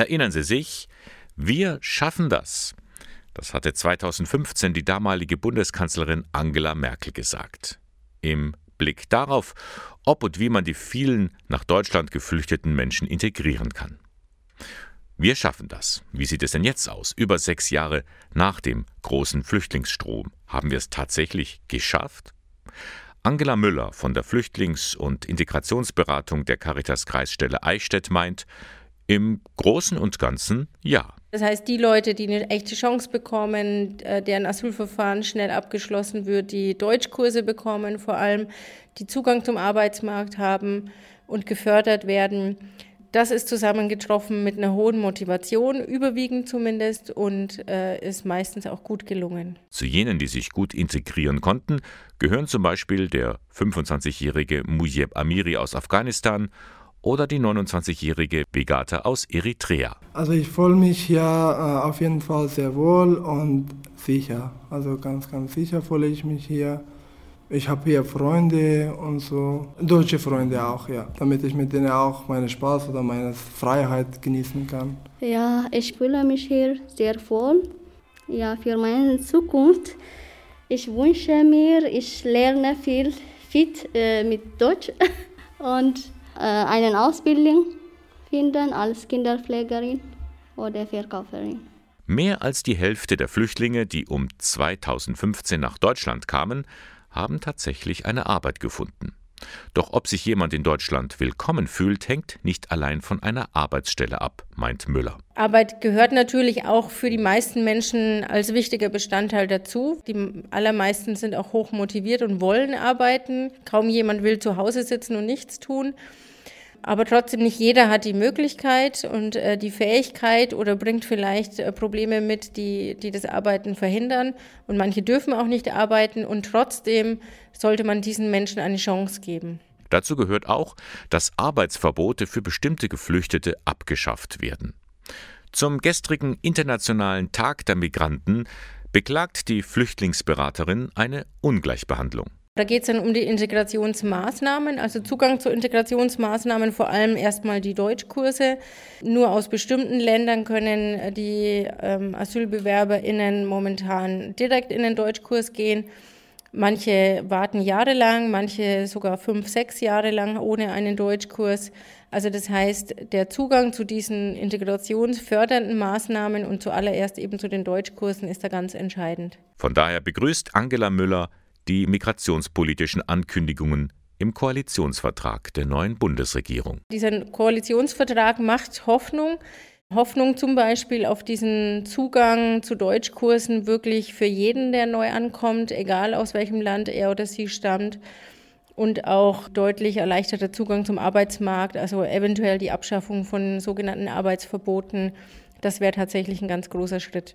Erinnern Sie sich, wir schaffen das. Das hatte 2015 die damalige Bundeskanzlerin Angela Merkel gesagt. Im Blick darauf, ob und wie man die vielen nach Deutschland geflüchteten Menschen integrieren kann. Wir schaffen das. Wie sieht es denn jetzt aus? Über sechs Jahre nach dem großen Flüchtlingsstrom. Haben wir es tatsächlich geschafft? Angela Müller von der Flüchtlings- und Integrationsberatung der Caritas Kreisstelle Eichstätt meint, im Großen und Ganzen ja. Das heißt, die Leute, die eine echte Chance bekommen, äh, deren Asylverfahren schnell abgeschlossen wird, die Deutschkurse bekommen, vor allem die Zugang zum Arbeitsmarkt haben und gefördert werden, das ist zusammengetroffen mit einer hohen Motivation, überwiegend zumindest, und äh, ist meistens auch gut gelungen. Zu jenen, die sich gut integrieren konnten, gehören zum Beispiel der 25-jährige Mujeb Amiri aus Afghanistan oder die 29-jährige Begata aus Eritrea. Also ich fühle mich hier äh, auf jeden Fall sehr wohl und sicher. Also ganz, ganz sicher fühle ich mich hier. Ich habe hier Freunde und so, deutsche Freunde auch, ja, damit ich mit denen auch meinen Spaß oder meine Freiheit genießen kann. Ja, ich fühle mich hier sehr wohl. Ja, für meine Zukunft. Ich wünsche mir, ich lerne viel fit äh, mit Deutsch und eine Ausbildung finden als Kinderpflegerin oder Verkäuferin. Mehr als die Hälfte der Flüchtlinge, die um 2015 nach Deutschland kamen, haben tatsächlich eine Arbeit gefunden. Doch ob sich jemand in Deutschland willkommen fühlt, hängt nicht allein von einer Arbeitsstelle ab, meint Müller. Arbeit gehört natürlich auch für die meisten Menschen als wichtiger Bestandteil dazu. Die allermeisten sind auch hoch motiviert und wollen arbeiten. Kaum jemand will zu Hause sitzen und nichts tun. Aber trotzdem nicht jeder hat die Möglichkeit und äh, die Fähigkeit oder bringt vielleicht äh, Probleme mit, die, die das Arbeiten verhindern. Und manche dürfen auch nicht arbeiten und trotzdem sollte man diesen Menschen eine Chance geben. Dazu gehört auch, dass Arbeitsverbote für bestimmte Geflüchtete abgeschafft werden. Zum gestrigen Internationalen Tag der Migranten beklagt die Flüchtlingsberaterin eine Ungleichbehandlung. Da geht es dann um die Integrationsmaßnahmen, also Zugang zu Integrationsmaßnahmen, vor allem erstmal die Deutschkurse. Nur aus bestimmten Ländern können die ähm, AsylbewerberInnen momentan direkt in den Deutschkurs gehen. Manche warten jahrelang, manche sogar fünf, sechs Jahre lang ohne einen Deutschkurs. Also das heißt, der Zugang zu diesen integrationsfördernden Maßnahmen und zuallererst eben zu den Deutschkursen ist da ganz entscheidend. Von daher begrüßt Angela Müller die migrationspolitischen Ankündigungen im Koalitionsvertrag der neuen Bundesregierung. Dieser Koalitionsvertrag macht Hoffnung. Hoffnung zum Beispiel auf diesen Zugang zu Deutschkursen wirklich für jeden, der neu ankommt, egal aus welchem Land er oder sie stammt. Und auch deutlich erleichterter Zugang zum Arbeitsmarkt, also eventuell die Abschaffung von sogenannten Arbeitsverboten. Das wäre tatsächlich ein ganz großer Schritt.